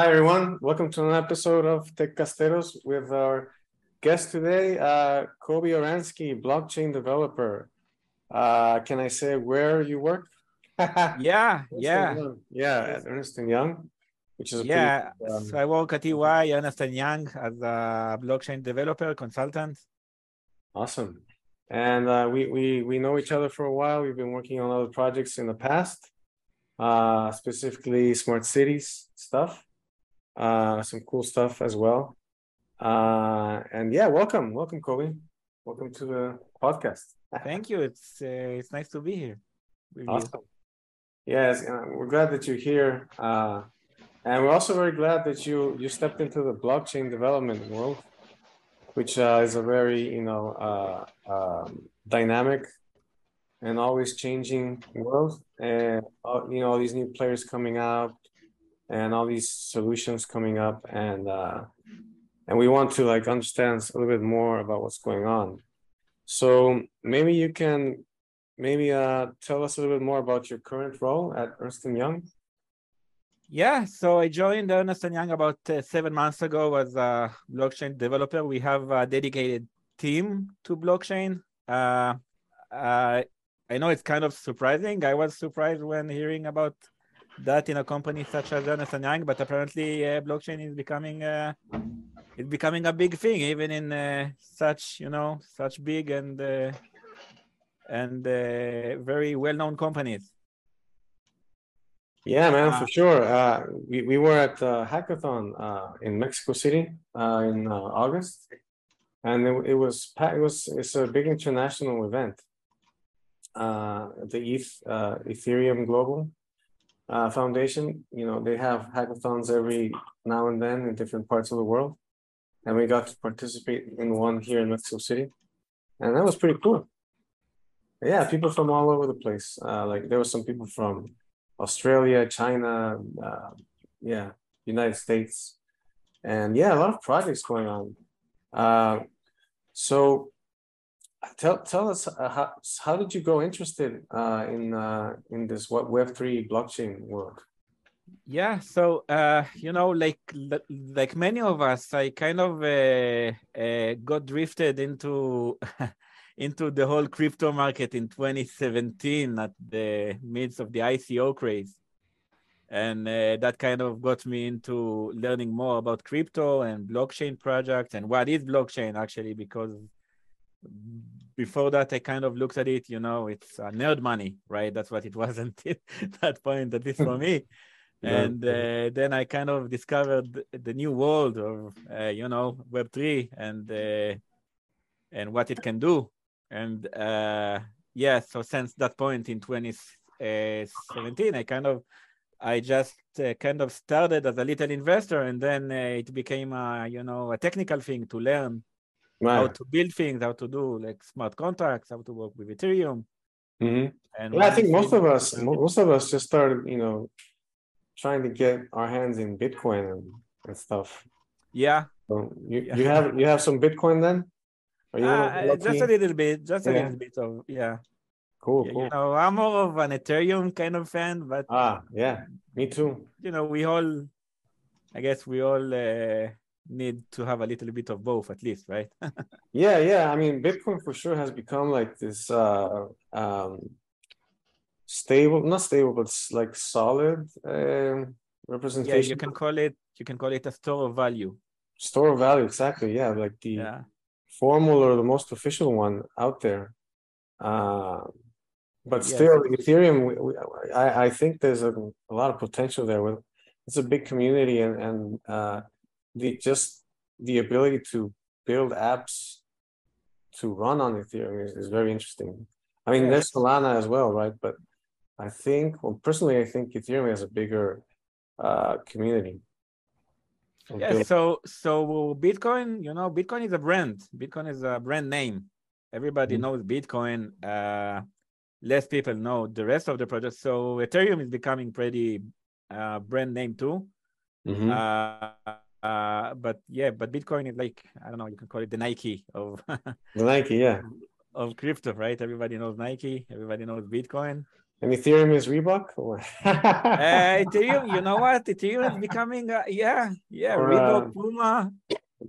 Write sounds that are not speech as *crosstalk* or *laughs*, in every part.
Hi, everyone. Welcome to an episode of Tech Casteros with our guest today, uh, Kobe Oransky, blockchain developer. Uh, can I say where you work? *laughs* yeah, yeah. Young. Yeah, at Ernst & Young, which is yeah. Pretty, um, so I work at EY, Ernst & Young, as a blockchain developer, consultant. Awesome. And uh, we, we, we know each other for a while. We've been working on other projects in the past, uh, specifically smart cities stuff uh, some cool stuff as well. Uh, and yeah, welcome, welcome, Kobe. Welcome to the podcast. Thank you. It's uh, it's nice to be here. Awesome. You. Yes, we're glad that you're here, uh, and we're also very glad that you you stepped into the blockchain development world, which uh, is a very you know uh, um, dynamic and always changing world, and uh, you know all these new players coming out and all these solutions coming up and uh, and we want to like understand a little bit more about what's going on. So maybe you can maybe uh, tell us a little bit more about your current role at ernst & young. Yeah so i joined ernst & young about uh, seven months ago as a blockchain developer. We have a dedicated team to blockchain. Uh, uh i know it's kind of surprising. I was surprised when hearing about that in a company such as Ernst Young, but apparently uh, blockchain is becoming uh, it's becoming a big thing, even in uh, such you know such big and uh, and uh, very well-known companies. Yeah, man, for uh, sure. we we were at a hackathon in Mexico City in August, and it, it was it was it's a big international event. the ETH Ethereum Global uh, Foundation, you know, they have hackathons every now and then in different parts of the world. And we got to participate in one here in Mexico City. And that was pretty cool. Yeah, people from all over the place. Uh, like there were some people from Australia, China, uh, yeah, United States. And yeah, a lot of projects going on. Uh, so tell tell us uh, how how did you go interested uh, in uh, in this Web three blockchain world? Yeah, so uh, you know, like like many of us, I kind of uh, uh, got drifted into *laughs* into the whole crypto market in 2017 at the midst of the ICO craze, and that kind of got me into learning more about crypto and blockchain projects and what is blockchain actually because before that, I kind of looked at it, you know, it's uh, nerd money, right? That's what it *laughs* was until that point, at least for me. *laughs* and uh, then I kind of discovered the new world of, uh, you know, Web three and uh, and what it can do. And uh, yeah, so since that point in 2017, I kind of I just uh, kind of started as a little investor, and then uh, it became a you know a technical thing to learn right. how to build things, how to do like smart contracts, how to work with Ethereum. Mm-hmm. And yeah, I think most of us, most of us just started, you know, trying to get our hands in Bitcoin and, and stuff. Yeah. So you, yeah. you have you have some Bitcoin then? Uh, just a little bit, just a little bit of yeah. Cool, yeah, cool. You know, I'm more of an Ethereum kind of fan, but ah, yeah, me too. You know, we all, I guess, we all uh, need to have a little bit of both at least right? *laughs* Yeah yeah. I mean bitcoin for sure has become like this uh um stable not stable but like solid uh, representation yeah you can call it you can call it a store of value. Store of value exactly. Yeah like the yeah. formal or the most official one out there. Uh but still yes. ethereum we, we, I, I think there's a, a lot of potential there. With it's a big community and and uh the just the ability to build apps to run on Ethereum is, is very interesting. I mean, there's Solana as well, right? But I think, well, personally, I think Ethereum has a bigger uh, community. Yeah. So, so Bitcoin, you know, Bitcoin is a brand. Bitcoin is a brand name. Everybody mm-hmm. knows Bitcoin. Uh, less people know the rest of the project. So Ethereum is becoming pretty uh, brand name too. Mm-hmm. Uh, uh but yeah but bitcoin is like i don't know you can call it the nike of *laughs* the nike yeah of crypto right everybody knows nike everybody knows bitcoin And Ethereum is Reebok? uh, *laughs* Ethereum, you know what? Ethereum is becoming, uh, yeah, yeah, or, Reebok, uh, Puma.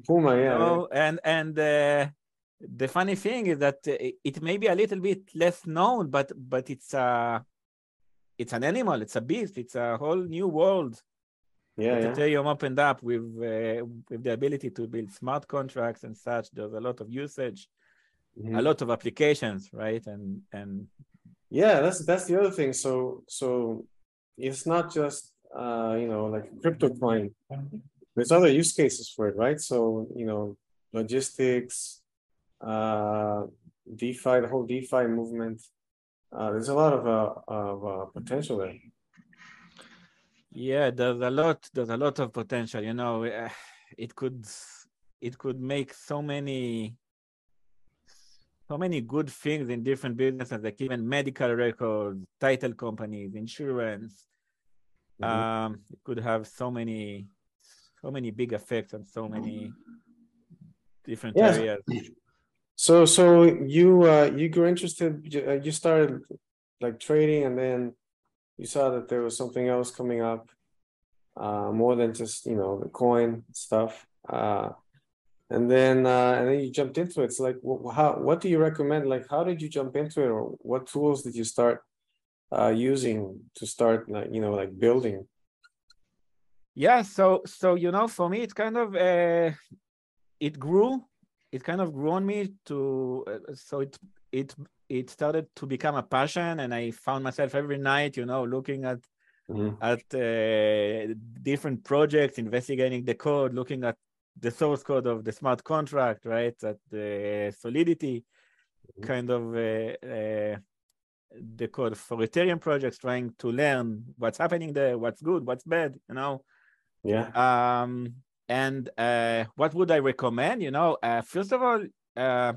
Puma, yeah. You know, yeah. And, and uh, the funny thing is that it may be a little bit less known, but, but it's, uh, it's an animal, it's a beast, it's a whole new world. Yeah, yeah. Ethereum opened up with uh, with the ability to build smart contracts and such. There's a lot of usage, mm-hmm. a lot of applications, right? And and yeah, that's that's the other thing. So so it's not just uh, you know like crypto coin. There's other use cases for it, right? So you know logistics, uh, DeFi, the whole DeFi movement. Uh, there's a lot of uh, of uh, potential there. Yeah, there's a lot. There's a lot of potential. You know, eh, it could it could make so many so many good things in different businesses, like even medical records, title companies, insurance. Mm-hmm. Um, it could have so many, so many big effects on so many different yes. areas. So, so you uh, you grew interested. Uh, you started like trading, and then you saw that there was something else coming up, uh, more than just you know the coin stuff. Uh, and then uh, and then you jumped into it. It's like, how? What do you recommend? Like, how did you jump into it, or what tools did you start uh, using to start, like you know, like building? Yeah. So so you know, for me, it kind of uh, it grew. It kind of grew on me to uh, so it it it started to become a passion, and I found myself every night, you know, looking at Mm-hmm. at uh, different projects, investigating the code, looking at the source code of the smart contract, right? at the Solidity mm-hmm. kind of uh, uh, the code for Ethereum projects, trying to learn what's happening there, what's good, what's bad, you know. Yeah. Um, and uh, what would I recommend? You know, uh, first of all, uh,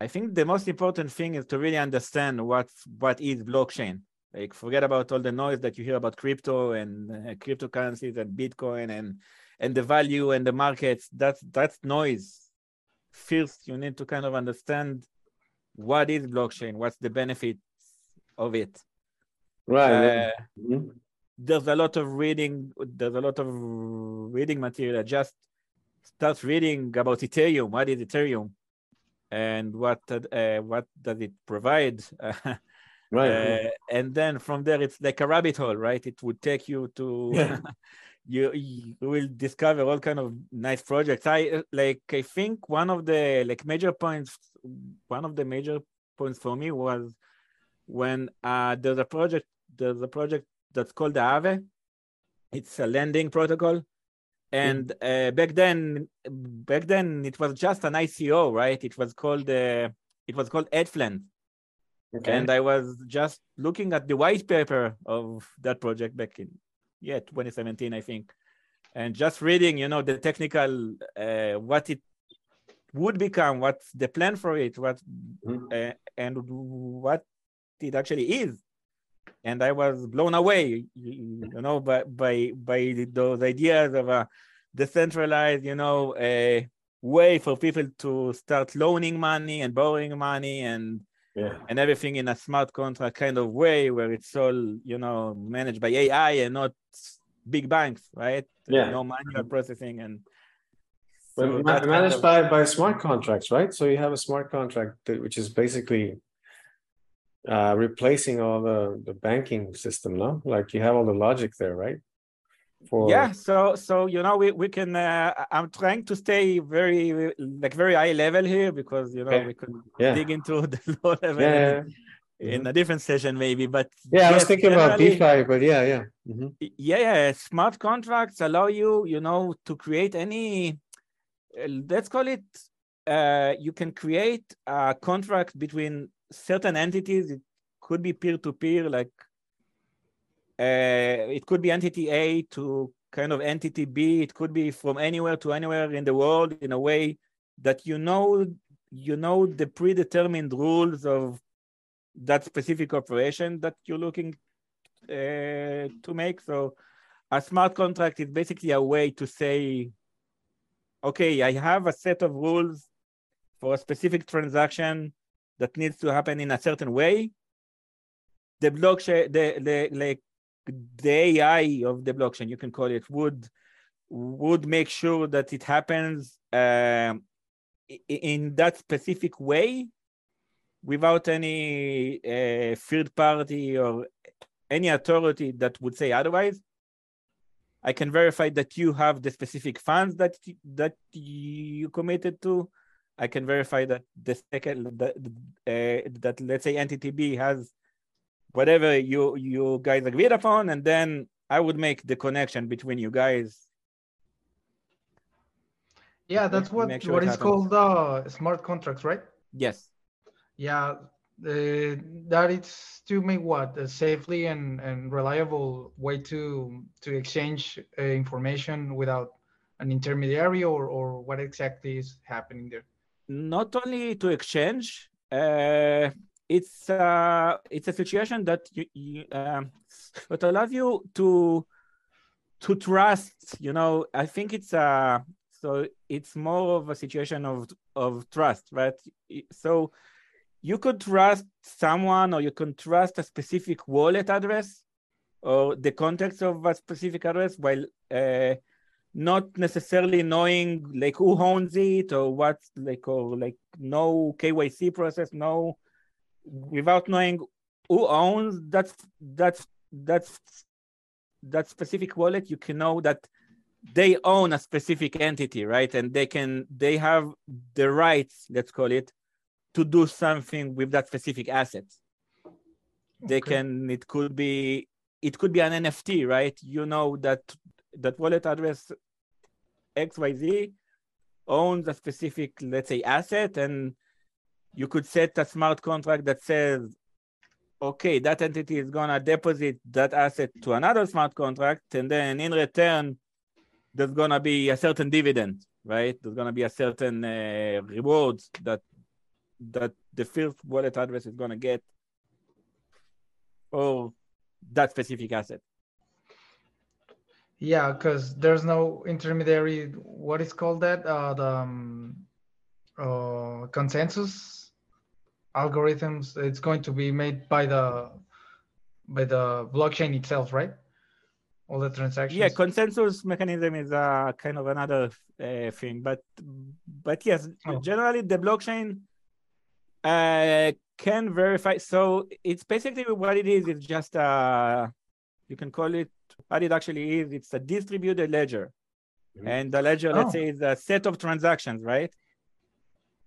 I think the most important thing is to really understand what what is blockchain. Like, forget about all the noise that you hear about crypto and uh, cryptocurrencies and Bitcoin and and the value and the markets. That's that's noise. First you need to kind of understand what is blockchain what's the benefits of it. Right uh, mm-hmm. there's a lot of reading there's a lot of reading material just start reading about ethereum. What is ethereum and what uh, what does it provide? *laughs* Right, uh, and then from there it's like a rabbit hole right? It would take you to yeah. *laughs* you you will discover all kind of nice projects. I like i think one of the like major points one of the major points for me was when uh there's a project there's a project that's called the Aave it's a lending protocol and uh, back then back then it was just an ico right it was called uh, it was called ETHLend. Okay. And I was just looking at the white paper of that project back in yeah 2017 i think and just reading you know the technical uh, what it would become what's the plan for it what mm-hmm. uh, and what it actually is and i was blown away you know by by by those ideas of a decentralized you know a way for people to start loaning money and borrowing money and yeah. and everything in a smart contract kind of way where it's all you know managed by AI and not big banks, right? Yeah. No manual processing and so managed kind of... by by smart contracts, right? So you have a smart contract that, which is basically uh, replacing all the the banking system, no? Like you have all the logic there, right? For yeah so so you know we, we can uh, i'm trying to stay very like very high level here because you know okay. we could yeah. dig into *laughs* the low level yeah, in, in mm-hmm. a different session maybe but yeah yes, i was thinking about defi but yeah yeah mm-hmm. yeah yeah smart contracts allow you you know to create any let's call it uh, you can create a contract between certain entities it could be peer-to-peer like uh, it could be entity A to kind of entity B. It could be from anywhere to anywhere in the world in a way that you know you know the predetermined rules of that specific operation that you're looking uh, to make. So a smart contract is basically a way to say, okay, I have a set of rules for a specific transaction that needs to happen in a certain way the blockchain, the, the like the AI of the blockchain, you can call it, would would make sure that it happens um, in that specific way without any uh, third party or any authority that would say otherwise. I can verify that you have the specific funds that that you committed to. I can verify that the second that, uh, that let's say entity B has whatever you you guys agreed upon, and then I would make the connection between you guys. Yeah, that's what sure what is called uh, smart contracts, right? Yes. Yeah, uh, that is to make what a safely and, and reliable way to to exchange uh, information without an intermediary or, or what exactly is happening there not only to exchange uh, it's uh, it's a situation that you, you um, it allows you to to trust you know? I think it's uh so it's more of a situation of of trust right? So you could trust someone or you can trust a specific wallet address or the context of a specific address while uh, not necessarily knowing like who owns it or what like or like no KYC process, no without knowing who owns that that that that specific wallet, you can know that they own a specific entity, right? And they can they have the rights, let's call it, to do something with that specific asset. Okay. They can, it could be, it could be an NFT, right? You know that that wallet address XYZ owns a specific, let's say, asset, and you could set a smart contract that says, okay, that entity is gonna deposit that asset to another smart contract, and then in return, there's gonna be a certain dividend, right? There's gonna be a certain uh, rewards that that the first wallet address is going to get for that specific asset. Yeah, because there's no intermediary. What is called that? Uh, the um, uh, consensus algorithms. It's going to be made by the by the blockchain itself, right? All the transactions. Yeah, consensus mechanism is uh, kind of another uh, thing, but but yes, oh. generally the blockchain uh, can verify. So it's basically what it is. It's just uh, you can call it what it actually is. It's a distributed ledger, mm-hmm. and the ledger, let's oh. say, is a set of transactions, right?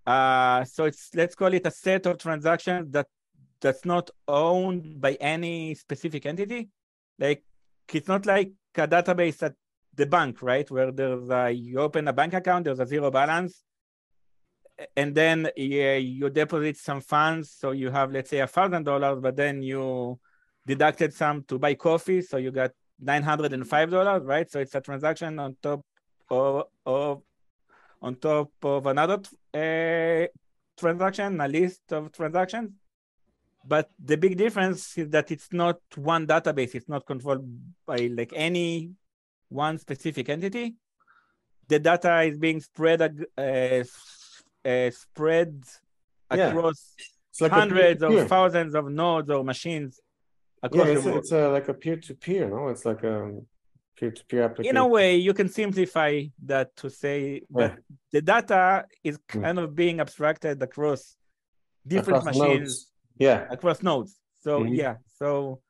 Uh, so it's let's call it a set of transactions that that's not owned by any specific entity. Like it's not like a database at the bank, right? Where there's a, you open a bank account, there's a zero balance, and then yeah, you deposit some funds. So you have, let's say, a thousand dollars, but then you deducted some to buy coffee, so you got nine hundred and five dollars, right? So it's a transaction on top of, of on top of another uh, transaction, a list of transactions. But the big difference is that it's not one database. It's not controlled by like any one specific entity. The data is being spread uh, uh, spread across yeah. like hundreds of thousands of nodes or machines across yeah, it's, the world. It's a, like a peer-to-peer, no? It's like a peer-to-peer application. In a way, you can simplify that to say that yeah. the data is hmm. kind mm. of being abstracted across different across machines. Nodes. Yeah. Across nodes. So mm-hmm. yeah. So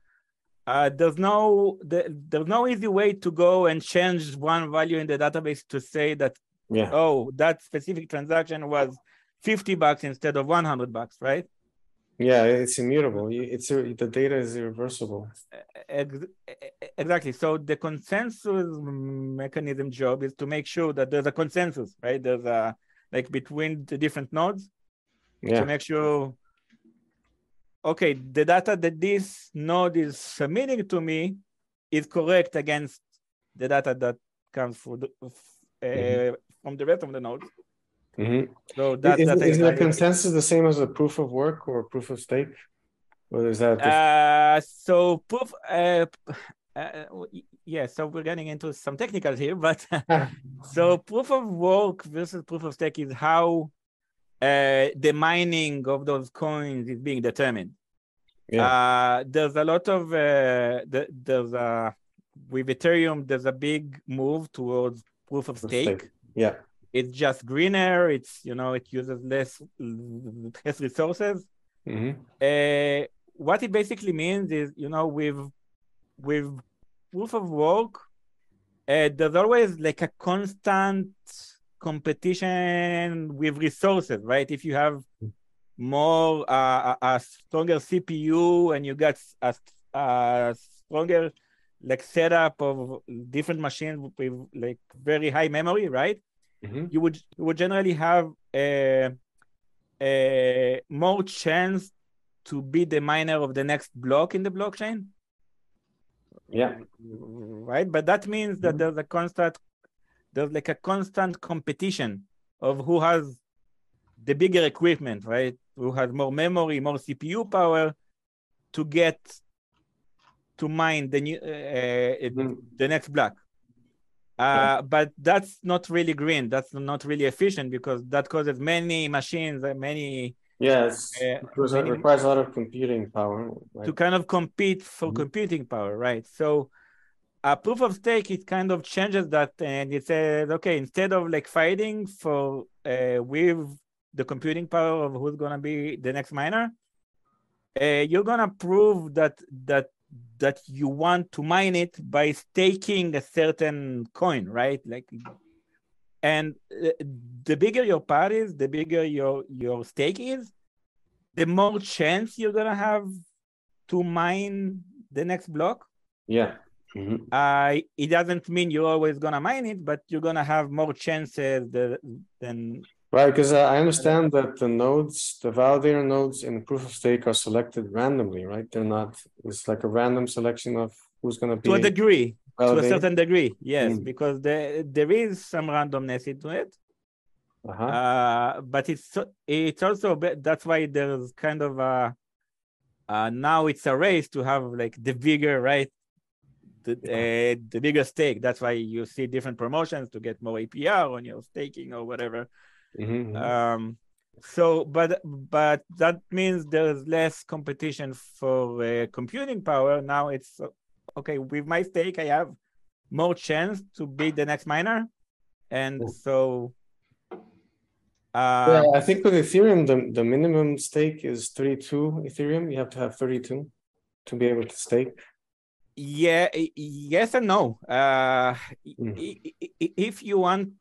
uh, there's no the, there's no easy way to go and change one value in the database to say that yeah. oh that specific transaction was 50 bucks instead of 100 bucks right yeah it's immutable. It's the data is irreversible. Exactly. So the consensus mechanism job is to make sure that there's a consensus right? There's a like between the different nodes yeah. to make sure okay the data that this node is submitting to me is correct against the data that comes from the, uh, mm-hmm. from the rest of the nodes. Mm-hmm. So that, is, that is the consensus the same as a proof of work or proof of stake? Or is that? Uh, so proof. Uh, uh, yeah, so we're getting into some technicals here, *laughs* but *laughs* so proof of work versus proof of stake is how uh, the mining of those coins is being determined. Yeah. Uh, there's a lot of uh, the, there's a with Ethereum. There's a big move towards proof of Proof of stake. stake. Yeah. It's just greener. It's you know it uses less less resources. hmm Uh, what it basically means is you know with with proof of work, uh, there's always like a constant competition with resources, right? If you have more uh, a, a stronger CPU and you got a, a stronger like setup of different machines with like very high memory, right? Hmm You would you would generally have a, a more chance to be the miner of the next block in the blockchain Yeah. right but that means that Mhm. there's a constant there's like a constant competition of who has the bigger equipment right who has more memory more cpu power to get to mine the new uh, uh, Mhm. the next block uh, but that's not really green that's not really efficient because that causes many machines uh, many Yes. Uh, it many- requires a lot of computing power. to kind of compete for Mhm. computing power, right? So a proof of stake it kind of changes that and it says, okay, instead of like fighting for uh, with the computing power of who's gonna be the next miner, uh, you're gonna prove that that that you want to mine it by staking a certain coin, right? Like and uh, the bigger your part is, the bigger your your stake is, the more chance you're gonna have to mine the next block. Yeah. hmm Uh, it doesn't mean you're always gonna mine it, but you're gonna have more chances the- than Right. Because uh, I understand that the nodes, the validator nodes in proof of stake are selected randomly, right? They're not, it's like a random selection of who's going to be to a degree, to a certain degree, yes, Mm. because there there is some randomness into it. Uh-huh. Uh, but it's it's also that's why there's kind of a uh, now it's a race to have like the bigger right the uh, the bigger stake. That's why you see different promotions to get more APR on your staking or whatever. Mhm, mhm. Um, so but but that means there's less competition for uh, computing power. Now it's okay with my stake. I have more chance to be the next miner, and Cool. so. yeah, Uh, I think with Ethereum, the, the minimum stake is 32 Ethereum. You have to have 32 to be able to stake. yeah, yes and no. Uh, Mm. if you want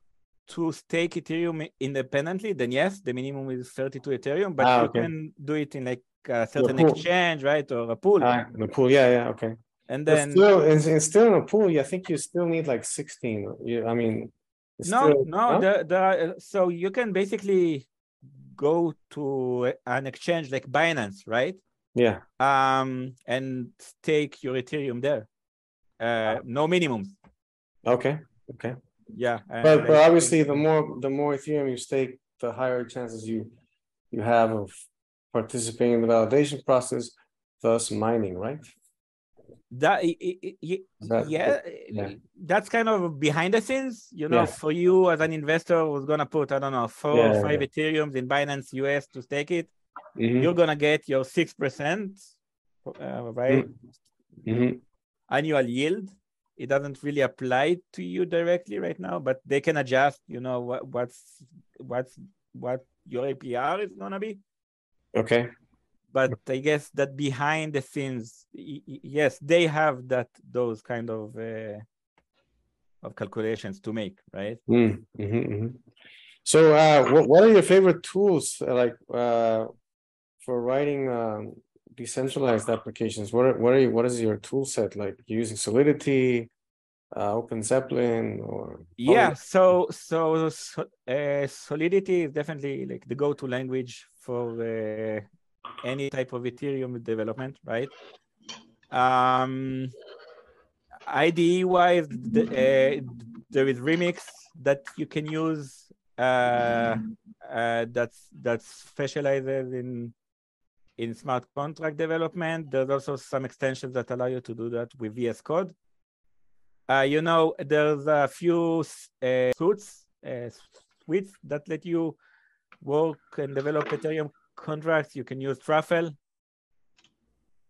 to stake Ethereum independently, then yes, the minimum is 32 Ethereum, but Ah, you okay. can do it in like a certain exchange, right, or a pool, Ah, in the pool, yeah, yeah, okay. and But then still, it's, it's still in a pool. I think you still need like 16. You, I mean, no, still- no, the, the, so you can basically go to an exchange like Binance, right? Yeah, Um, and stake your Ethereum there. Uh, no minimums. okay, okay. Yeah. But, but obviously, the more the more Ethereum you stake, the higher chances you you have of participating in the validation process, thus mining, right? that i- i- i- i- That- yeah, yeah. that's kind of behind the scenes you know Yeah. for you as an investor who's gonna put i don't know four Yeah, or five ethereums in binance us to stake it Mhm, you're gonna get your six percent uh, right mhm. annual yield it doesn't really apply to you directly right now but they can adjust you know what what's what's what your apr is gonna be Okay, but I guess that behind the scenes, yes, they have that those kind of uh, of calculations to make, right? Mm, mhm, mhm. So, uh, what what are your favorite tools uh, like uh, for writing um, decentralized applications? What are, what are you, what is your tool set like? Using Solidity, uh, OpenZeppelin, or Yeah. So so, so uh, Solidity is definitely like the go-to language for uh, any type of Ethereum development, right? Um, IDE wise, the, uh, there is Remix that you can use. Uh, uh, that's that specializes in in smart contract development. There's also some extensions that allow you to do that with VS Code. Uh, you know, there's a few uh, suits, uh, suites that let you work and develop Ethereum contracts. You can use Truffle.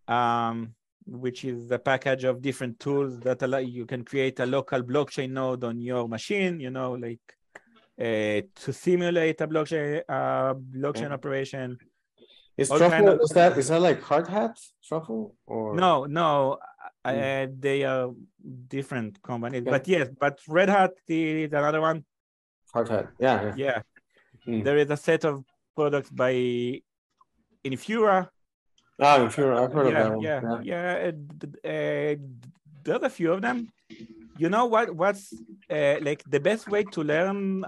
um, which is a package of different tools that allow you can create a local blockchain node on your machine. You know, like uh, to simulate a blockchain uh, blockchain operation. Is All truffle kind of- is that is that like Hardhat truffle or No, no, uh, Mm. they are different companies. Okay. But yes, but Red Hat is another one. Hardhat? Yeah, yeah. Yeah, Mm. there is a set of products by Infura. Ah, if you're I've heard of yeah, that one. yeah, Yeah. yeah. uh, uh, there's a few of them. You know what? What's uh, like the best way to learn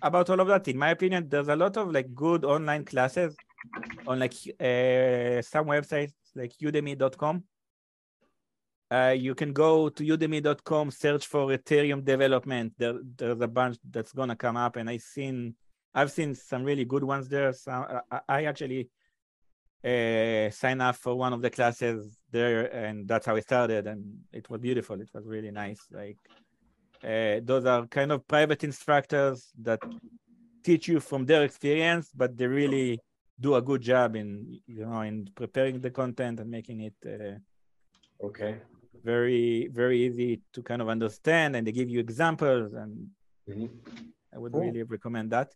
about all of that? In my opinion, there's a lot of like good online classes on like uh, some websites like Udemy.com. Uh, you can go to udemy.com, search for Ethereum development. There, there's a bunch that's gonna come up, and I've seen, I've seen some really good ones there. So I, I actually uh, sign up for one of the classes there, and that's how I started. And it was beautiful. It was really nice. Like uh, those are kind of private instructors that teach you from their experience, but they really do a good job in you know in preparing the content and making it uh, Okay. very very easy to kind of understand. And they give you examples, and Mhm. I would Cool. really recommend that.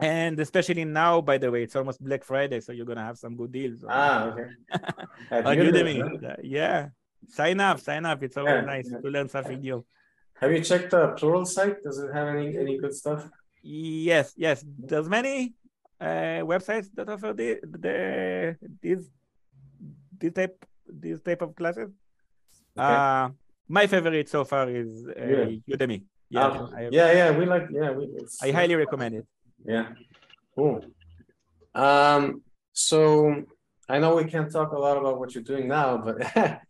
And especially now, by the way, it's almost Black Friday, so you're gonna have some good deals. on- Ah, okay. *laughs* On Udemy, Yeah. Sign up, sign up. It's always Yeah, nice to learn something new. Have you checked the Pluralsight? Does it have any any good stuff? Yes, yes. There's many uh, websites that offer the, the these this type this type of classes. Okay. Uh, my favorite so far is uh, Yeah. Udemy. Yeah, Ah, I, yeah, yeah. We like yeah. We, I highly recommend it. Yeah. Cool. Um, so I know we can't talk a lot about what you're doing now, but *laughs*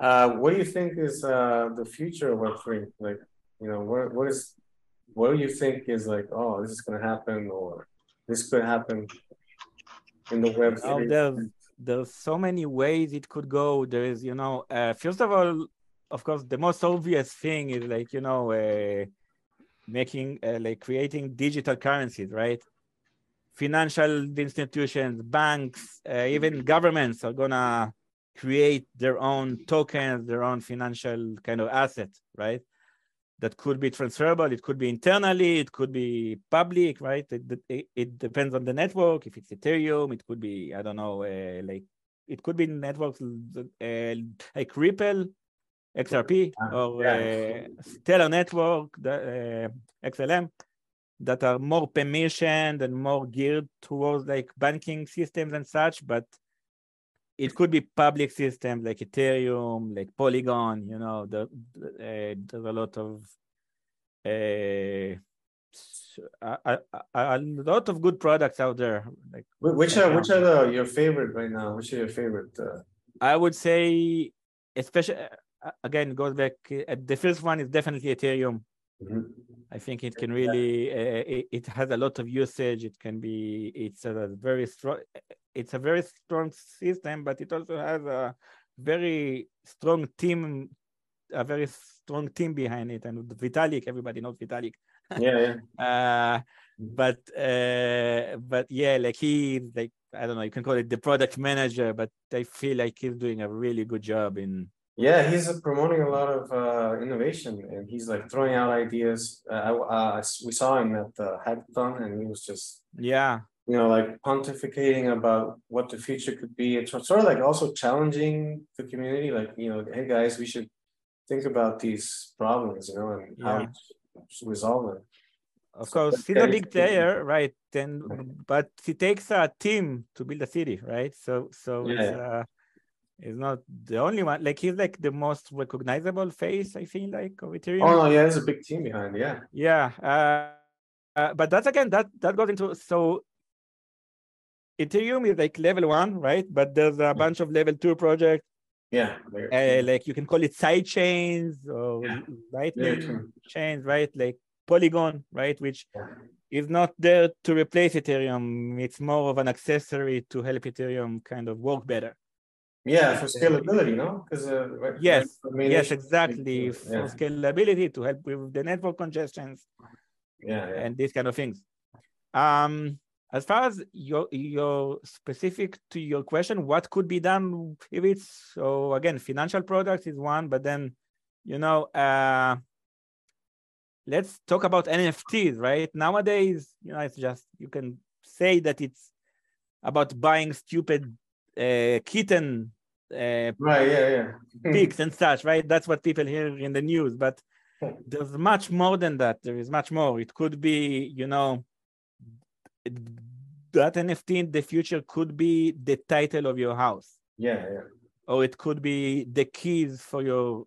uh, what do you think is uh, the future of Web3? Like, you know, what what is what do you think is like, oh, this is gonna happen or this could happen in the web Oh, there's there's so many ways it could go. There is, you know, uh, first of all, of course, the most obvious thing is like, you know, uh, making uh, like creating digital currencies, right? Financial institutions, banks, uh, even governments are gonna create their own tokens, their own financial kind of asset, right? That could be transferable. It could be internally. It could be public, right? It, it, it depends on the network. If it's Ethereum, it could be I don't know, uh, like it could be networks uh, like Ripple, XRP, Ah, or yeah. uh, Stellar Network, the, uh, XLM, that are more permissioned and more geared towards like banking systems and such. But it could be public systems like Ethereum, like Polygon. You know, the, uh, there's a lot of uh, a, a, a lot of good products out there. Like Which are which are the your favorite right now? Which are your favorite? Uh, I would say, especially uh, again, goes back. The first one is definitely Ethereum. Mhm. I think it can really. Uh, it, it has a lot of usage. It can be. It's a very strong. It's a very strong system, but it also has a very strong team. A very strong team behind it, and Vitalik. Everybody knows Vitalik. Yeah, yeah. *laughs* Uh, but uh, but yeah, like he's like I don't know, you can call it the product manager, but I feel like he's doing a really good job in Yeah, he's promoting a lot of uh, innovation, and he's like throwing out ideas. Uh, I- uh, we saw him at the hackathon, and he was just yeah, you know like pontificating about what the future could be. It's sort of like also challenging the community, like you know, hey guys, we should think about these problems, you know, and how to resolve them. of course he's a big player, right? Then but it takes a team to build a city, right? So so it's Yeah. uh it's not the only one. Like he's like the most recognizable face, I feel like, of Ethereum. Oh no, yeah, there's a big team behind. Yeah, Yeah, uh, uh, but that's again that that goes into so Ethereum is like level one, right? But there's a bunch of level two projects, yeah. uh, like you can call it side chains or Yeah. lightning chains, right? Like Polygon, right? Which is not there to replace Ethereum. It's more of an accessory to help Ethereum kind of work better. Yeah, for scalability, no? Because uh, Yes, right, I mean, yes, exactly. yeah. For scalability to help with the network congestions. Yeah, yeah. and these kind of things. Um, as far as your your specific to your question, what could be done if it's so again, financial products is one, but then you know, uh, let's talk about NFTs, right? Nowadays, you know, it's just you can say that it's about buying stupid uh, kitten uh, right, yeah, yeah. pics and such, right? That's what people hear in the news, but there's much more than that. There is much more. It could be, you know, that NFT in the future could be the title of your house. Yeah, yeah. Or it could be the keys for your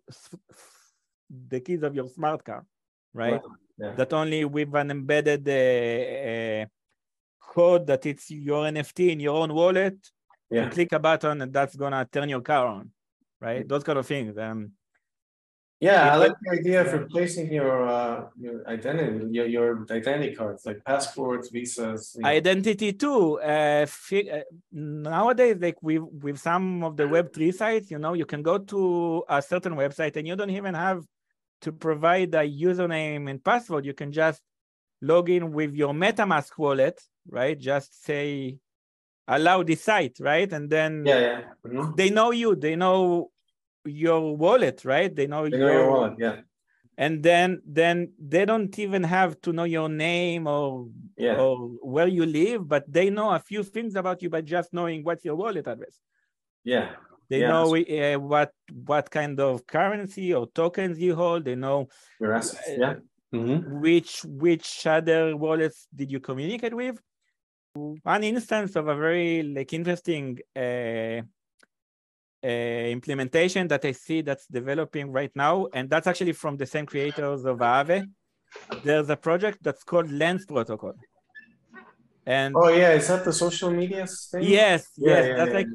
the keys of your smart car, right? Yeah. That only with an embedded uh, uh, code that it's your NFT in your own wallet. Yeah. You click a button and that's gonna turn your car on, right? Those kind of things. Um, Yeah, I like the idea of replacing your uh your identity, your your identity cards, like passports, visas. you know. identity too uh, uh, nowadays like with with some of the web3 sites you know you can go to a certain website and you don't even have to provide a username and password you can just log in with your metamask wallet right just say allow this site right and then Yeah, yeah. Mhm. they know you they know your wallet right they know, They know your wallet, yeah, and then then they don't even have to know your name or yeah, or where you live, but they know a few things about you by just knowing what's your wallet address. yeah, They Yeah, know uh, what what kind of currency or tokens you hold. They know your assets, yeah. hmm which which other wallets did you communicate with. One instance of a very like interesting uh, uh, implementation that I see that's developing right now, and that's actually from the same creators of Aave. There's a project that's called Lens Protocol. And Oh yeah, is that the social media thing? Yes, Yeah, yes, yeah, that's yeah, like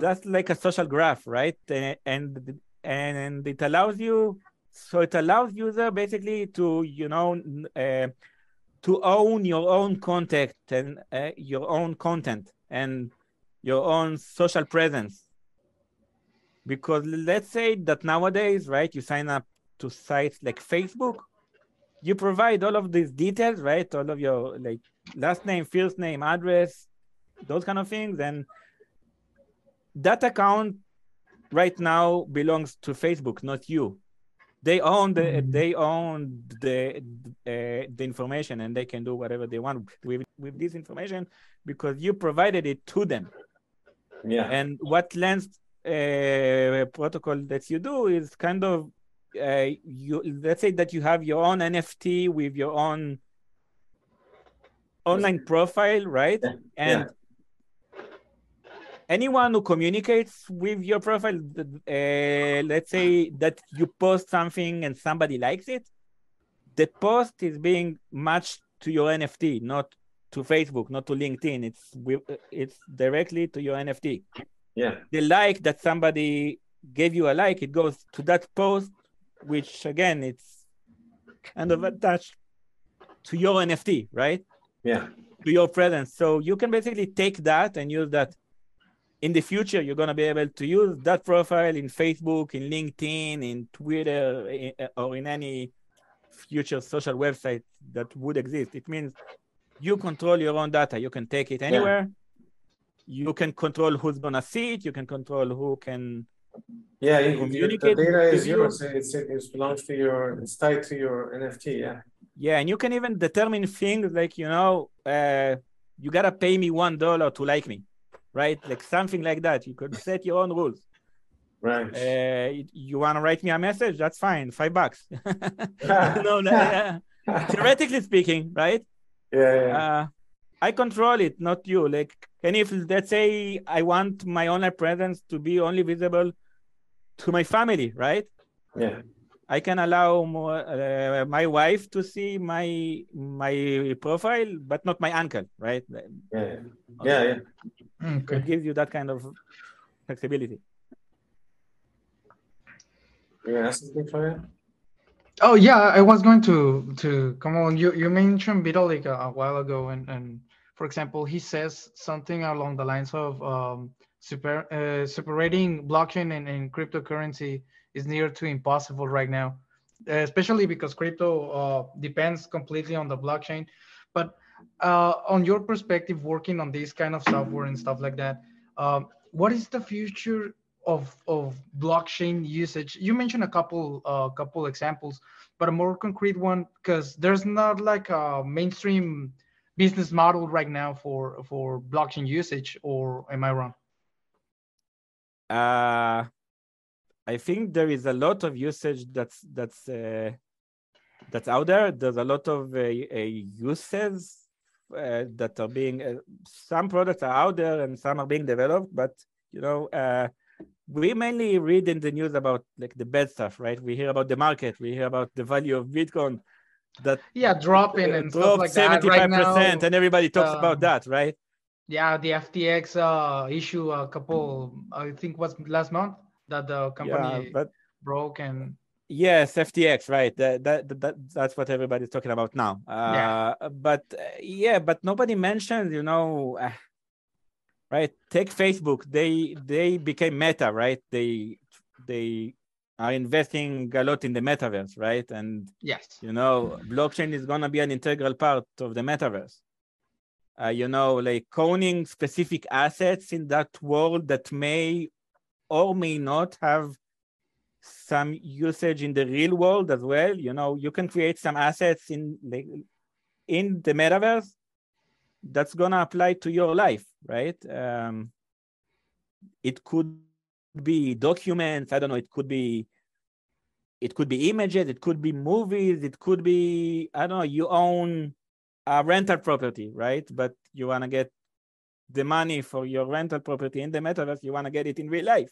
that's like a social graph, right? Uh, And and it allows you, so it allows user basically to you know uh, to own your own contact and uh, your own content and your own social presence. Because let's say that nowadays, right, you sign up to sites like Facebook, you provide all of these details, right? All of your like last name, first name, address, those kind of things, and that account right now belongs to Facebook, not you. They own the Mhm. they own the uh, the information, and they can do whatever they want with with this information because you provided it to them. Yeah, And what Lens uh, protocol that you do is kind of uh, you let's say that you have your own NFT with your own online profile, right? Yeah, And anyone who communicates with your profile, uh, let's say that you post something and somebody likes it, the post is being matched to your NFT, not to Facebook, not to LinkedIn. It's it's directly to your NFT yeah, the like that somebody gave you a like, it goes to that post, which again, it's kind of attached to your NFT, right? yeah, To your presence. So you can basically take that and use that. In the future, you're going to be able to use that profile in Facebook, in LinkedIn, in Twitter, in, or in any future social website that would exist. It means you control your own data. You can take it anywhere. You can control who's gonna see it. You can control who can. yeah. you- The data is you. yours. It's it belongs to your. It's tied to your NFT. Yeah, Yeah, and you can even determine things like you know, uh, you gotta pay me one dollar to like me, right? Like something like that. You could set your own rules. right. Uh, you- you wanna write me a message? That's fine. Five bucks. *laughs* no, no, *laughs* yeah. Theoretically speaking, right? yeah, yeah, uh, I control it, not you. Like, and if let's say I want my online presence to be only visible to my family, right? yeah, I can allow more, uh, my wife to see my my profile, but not my uncle, right? yeah, yeah, yeah, yeah. It gives you that kind of flexibility. You gonna ask something for you? Oh yeah, I was going to to come on. You you mentioned Vitalik a, a while ago, and and for example, he says something along the lines of um, super uh, separating blockchain and, and cryptocurrency is near to impossible right now, uh, especially because crypto uh, depends completely on the blockchain. But uh, on your perspective, working on this kind of software and stuff like that, um, what is the future of of blockchain usage? You mentioned a couple uh, couple examples, but a more concrete one because there's not like a mainstream business model right now for for blockchain usage. Or am I wrong? Uh, I think there is a lot of usage that's that's uh, that's out there. There's a lot of uh, uh uses uh, that are being. Uh, some products are out there and some are being developed, but you know, uh, we mainly read in the news about like the bad stuff, right? We hear about the market, we hear about the value of Bitcoin that yeah dropping and dropped like 75 percent and everybody talks um, about that right yeah the ftx uh issue a couple i think was last month that the company yeah, but broke and yes ftx right. That, that, that that's what everybody's talking about now. Uh yeah. but uh, yeah but nobody mentioned you know uh, right take facebook. They they became meta right? They they are investing a lot in the metaverse right? And yes. you know blockchain is going to be an integral part of the metaverse. Uh, you know like owning specific assets in that world that may or may not have some usage in the real world as well you know you can create some assets in in the metaverse that's gonna apply to your life, right? Um, it could be documents. I don't know. It could be it could be images. It could be movies. It could be I don't know. You own a rental property, right? But you wanna get the money for your rental property in the metaverse. You wanna get it in real life.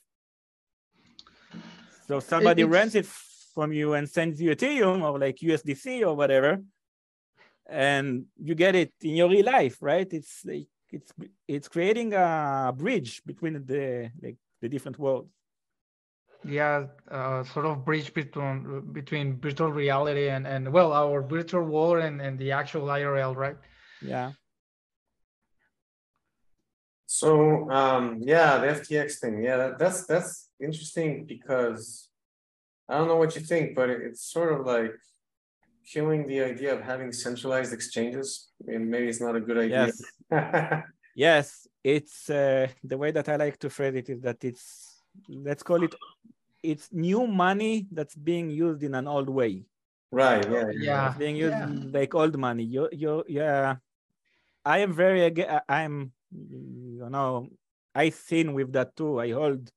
So somebody it's... rents it from you and sends you Ethereum or like USDC or whatever and you get it in your real life, right? It's like it's it's creating a bridge between the like the different worlds. Yeah, uh, sort of bridge between between virtual reality and and well, our virtual world and and the actual IRL, right? Yeah. So um, yeah, the FTX thing, yeah, that, that's that's interesting because I don't know what you think, but it's sort of like killing the idea of having centralized exchanges. and maybe it's not a good idea. Yes, *laughs* yes it's uh, the way that I like to phrase it is that it's let's call it it's new money that's being used in an old way. Right. Yeah. Yeah. It's being used yeah. like old money. You you yeah. I am very I'm you know I seen with that too. I hold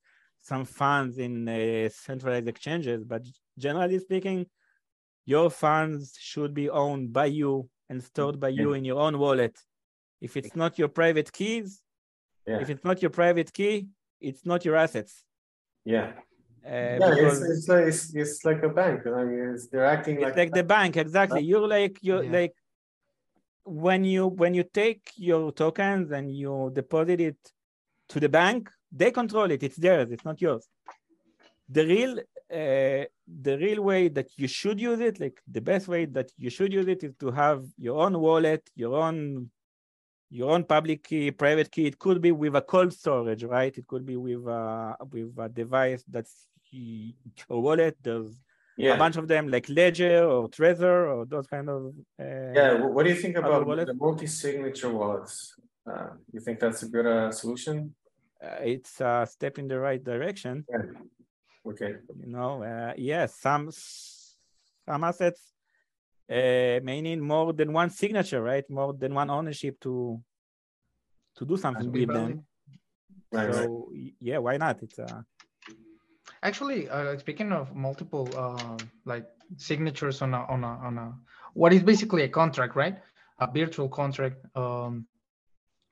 some funds in uh, centralized exchanges, but generally speaking, your funds should be owned by you and stored by you in your own wallet. If it's not your private keys, yeah. if it's not your private key, it's not your assets. Yeah. Uh, yeah, it's, it's, like, it's, it's like a bank. I mean, they're acting it's like like the bank exactly. You're like you're yeah. like when you when you take your tokens and you deposit it to the bank, they control it. It's theirs. It's not yours. The real uh, the real way that you should use it, like the best way that you should use it is to have your own wallet, your own your own public key, private key. It could be with a cold storage, right? It could be with a with a device that's your wallet. There's yeah. a bunch of them like Ledger or Trezor or those kind of. Uh, yeah. What do you think about the multi-signature wallets? Uh, you think that's a good uh, solution? Uh, it's a step in the right direction. Yeah. Okay. You know, uh, yes, some some assets uh, may need more than one signature, right? More than one ownership to to do something with them. Right, so right. yeah, why not? It's uh actually uh, speaking of multiple uh, like signatures on a on a on a what is basically a contract, right? A virtual contract. Um,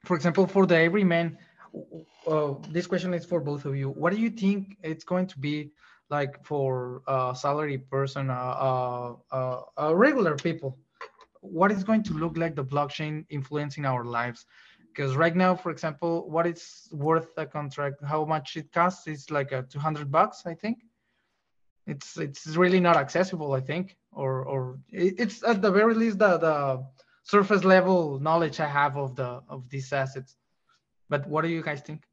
for example, for the everyman, this question is for both of you. What do you think it's going to be like for a salary person, regular people? What is going to look like the blockchain influencing our lives? Because right now, for example, what is worth a contract, how much it costs is like a 200 bucks, I think. It's it's really not accessible, I think, or or it's at the very least the, the surface level knowledge I have of the of these assets. But what do you guys think?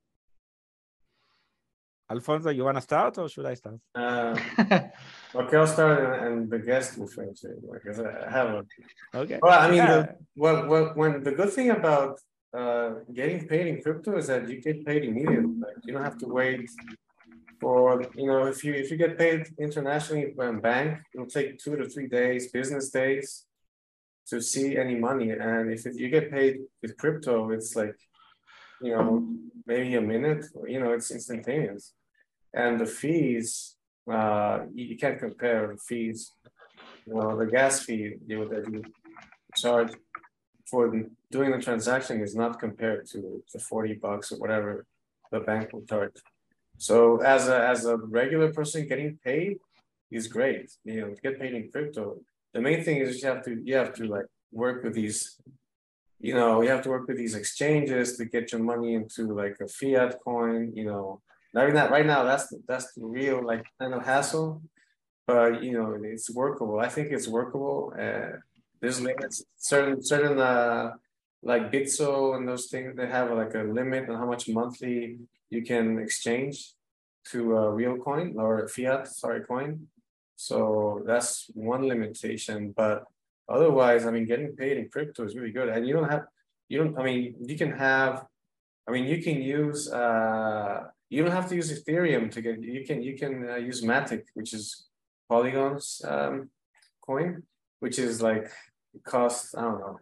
Alfonso, you want to start or should I start? Uh, *laughs* okay, I'll start and, and the guest will finish it because I have a. Okay. Well, I mean, Yeah. the, what, what, when the good thing about uh, getting paid in crypto is that you get paid immediately. Like you don't have to wait for, you know, if you if you get paid internationally from a bank, it'll take two to three days, business days, to see any money. And if it- you get paid with crypto, it's like, you know, maybe a minute. You know, it's instantaneous. And the fees, uh, you, can't compare the fees. You know, the gas fee you that you charge for the, doing the transaction is not compared to the 40 bucks or whatever the bank will charge. So as a as a regular person getting paid is great. You know, get paid in crypto. The main thing is you have to you have to like work with these, you know, you have to work with these exchanges to get your money into like a fiat coin, you know. Right now, right now that's that's the real like kind of hassle, but you know it's workable. I think it's workable. Uh, there's limits, certain certain uh like Bitso and those things. They have like a limit on how much monthly you can exchange to a real coin or fiat, sorry, coin. So that's one limitation, but otherwise, I mean, getting paid in crypto is really good, and you don't have, you don't. I mean, you can have, I mean, you can use. uh You don't have to use Ethereum to get. You can you can uh, use Matic, which is Polygon's um, coin, which is like it costs. I don't know.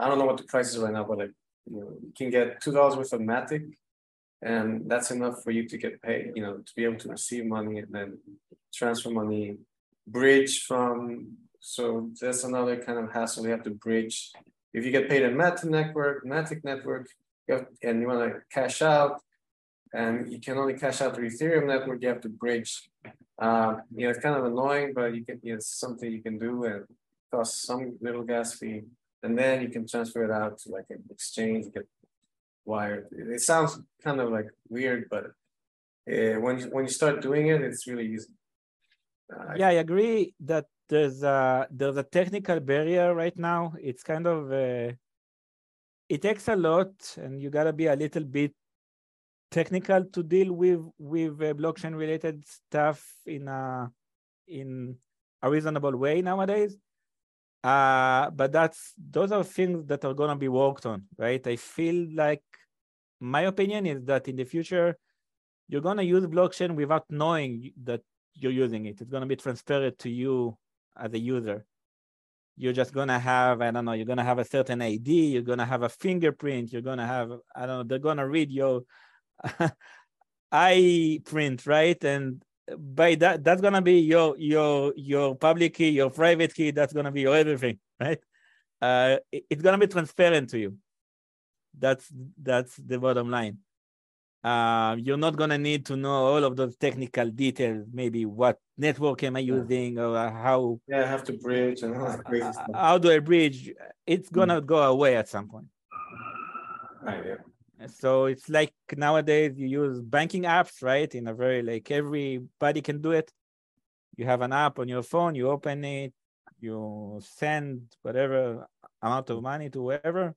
I don't know what the price is right now, but like you, know, you can get two dollars worth of Matic, and that's enough for you to get paid. You know, to be able to receive money and then transfer money, bridge from. So that's another kind of hassle. You have to bridge. If you get paid in Matic network, Matic network, you have, and you want to cash out, and you can only cash out through Ethereum network. You have to bridge. Uh, you know, it's kind of annoying, but you can. You know, it's something you can do and cost some little gas fee and then you can transfer it out to like an exchange, get wired. It sounds kind of like weird, but uh, when you when you start doing it, it's really easy. Uh, yeah, I agree that there's a there's a technical barrier right now. It's kind of uh, it takes a lot, and you gotta be a little bit technical to deal with with uh, blockchain related stuff in a in a reasonable way nowadays. Uh, but that's those are things that are gonna be worked on, right? I feel like my opinion is that in the future you're gonna use blockchain without knowing that you're using it. It's gonna be transferred to you as a user. You're just gonna have, I don't know, you're gonna have a certain ID, you're gonna have a fingerprint, you're gonna have, I don't know, they're gonna read your *laughs* eye print, right? And by that, that's gonna be your your your public key, your private key, that's gonna be your everything, right? Uh, it- it's gonna be transparent to you. That's that's the bottom line uh, you're not gonna need to know all of those technical details. Maybe what network am I Yeah. using, or uh, how yeah, I have to bridge and all that crazy uh, stuff. how do I bridge? It's gonna go away at some point. Right, yeah. So it's like nowadays you use banking apps, right? In a very like everybody can do it. You have an app on your phone, you open it, you send whatever amount of money to whoever,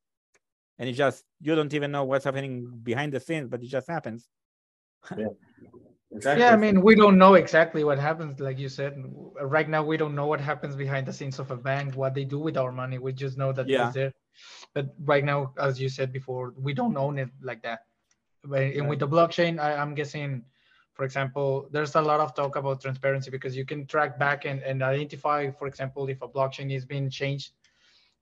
and it just you don't even know what's happening behind the scenes, but it just happens. *laughs* Exactly. Yeah, I mean, we don't know exactly what happens, like you said. Right now, we don't know what happens behind the scenes of a bank, what they do with our money. We just know that Yeah. it's there. But right now, as you said before, we don't own it like that. But and with the blockchain, I, I'm guessing, for example, there's a lot of talk about transparency because you can track back and, and identify, for example, if a blockchain is being changed,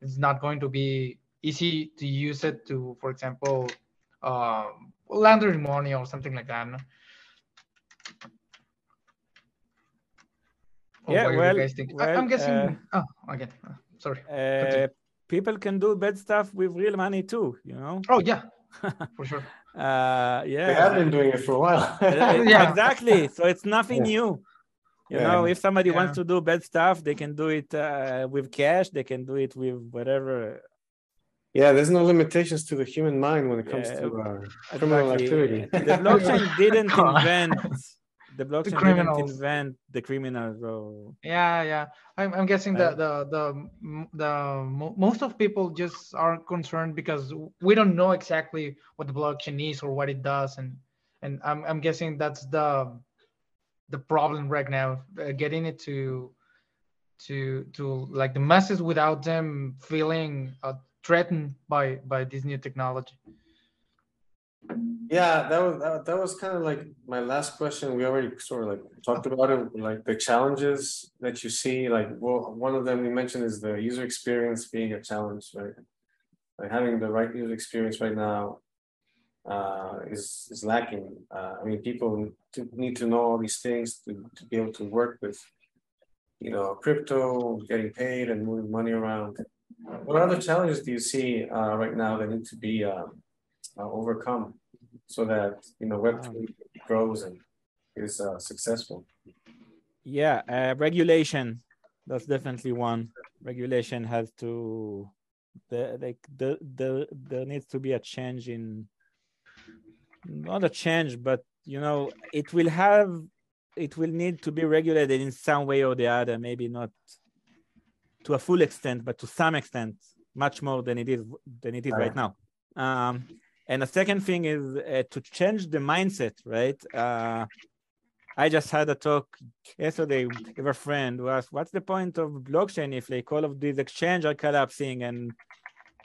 it's not going to be easy to use it to, for example, um, laundering money or something like that. No? Yeah, what do well- I, am guessing. uh, oh, again, uh, sorry. uh, people can do bad stuff with real money too, you know? Oh yeah, *laughs* for sure. Uh, They have been doing it for a while. *laughs* Uh, *laughs* Yeah. Exactly. So it's nothing Yeah. new. You Yeah. know, if somebody wants to do bad stuff, they can do it uh, with cash, they can do it with whatever. Yeah, there's no limitations to the human mind when it comes Yeah, to uh, criminal Exactly. activity. The blockchain *laughs* didn't invent the blockchain didn't invent the criminal So Yeah, yeah. I'm, I'm guessing Right. that the the the most of people just are concerned because we don't know exactly what the blockchain is or what it does, and and I'm I'm guessing that's the the problem right now, uh, getting it to to to like the masses without them feeling uh, threatened by by this new technology. Yeah, that was that, that was kind of like my last question. We already sort of like talked about it, like the challenges that you see. Like, well, one of them we mentioned is the user experience being a challenge, right? Like having the right user experience right now uh, is is lacking. Uh, I mean, people need to know all these things to, to be able to work with, you know, crypto, getting paid, and moving money around. What other challenges do you see uh, right now that need to be um, uh, overcome so that you know Web three grows and is uh, successful? Yeah, uh, regulation. That's definitely one. Regulation has to the like the the there needs to be a change in not a change, but you know, it will have it will need to be regulated in some way or the other, maybe not to a full extent, but to some extent, much more than it is than it is right, now. Um, and the second thing is uh, to change the mindset, right? Uh, I just had a talk yesterday with a friend who asked, "What's the point of blockchain if like all of these exchange are collapsing and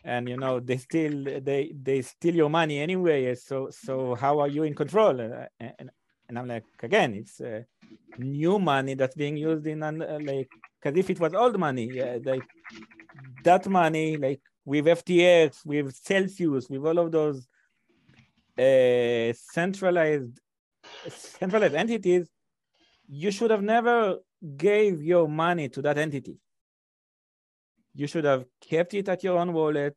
and you know they still they they steal your money anyway so so how are you in control and, and i'm like again it's uh, new money that's being used in uh, like because if it was old money yeah, like that money like with ftx with celsius with all of those uh, centralized centralized entities you should have never gave your money to that entity. You should have kept it at your own wallet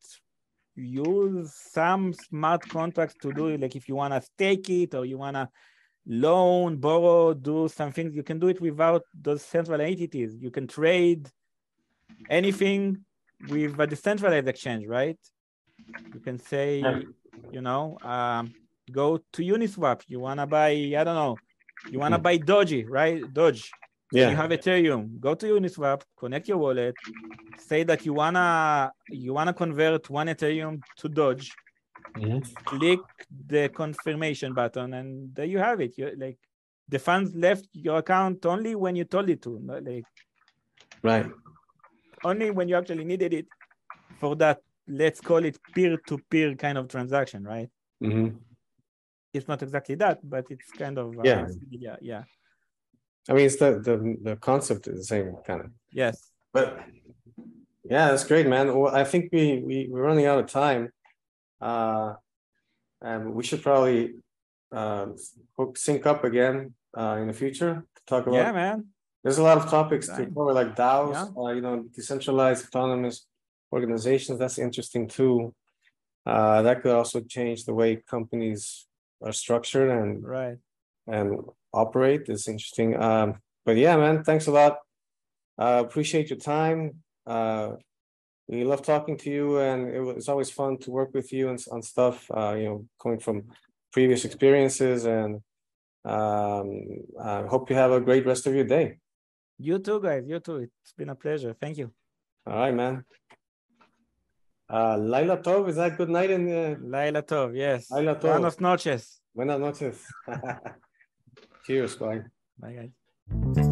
use some smart contracts to do it like if you want to stake it or you want to loan borrow do some things. You can do it without those central entities. You can trade anything with a decentralized exchange right? You can say you know um, go to uniswap. You want to buy i don't know you want to hmm. buy doji right? Doge. Yeah. you have Ethereum, go to Uniswap, connect your wallet, say that you wanna you wanna convert one Ethereum to Doge. Mm-hmm. Click the confirmation button, and there you have it. You like the funds left your account only when you told it to, not like right. Only when you actually needed it for that. Let's call it peer-to-peer kind of transaction, right? Mm-hmm. It's not exactly that, but it's kind of uh, yeah, yeah, yeah. I mean, it's the the the concept is the same kind of. Yes. But yeah, that's great, man. Well, I think we we we're running out of time. Uh, and we should probably uh hook, sync up again uh in the future to talk about. Yeah, man. There's a lot of topics to cover, like DAOs, yeah. uh, you know, decentralized autonomous organizations. That's interesting too. Uh, that could also change the way companies are structured and right and operate. It's interesting. Um, but yeah, man, thanks a lot. Uh, appreciate your time. Uh, we love talking to you, and it was, it's always fun to work with you and on stuff. Uh, you know, coming from previous experiences, and um, I hope you have a great rest of your day. You too, guys. You too. It's been a pleasure. Thank you. All right, man. Uh, Laila Tov, is that good night in the... Laila Tov, yes. Laila Tov. Buenas noches. Buenas noches. *laughs* Cheers, bye. Bye, guys.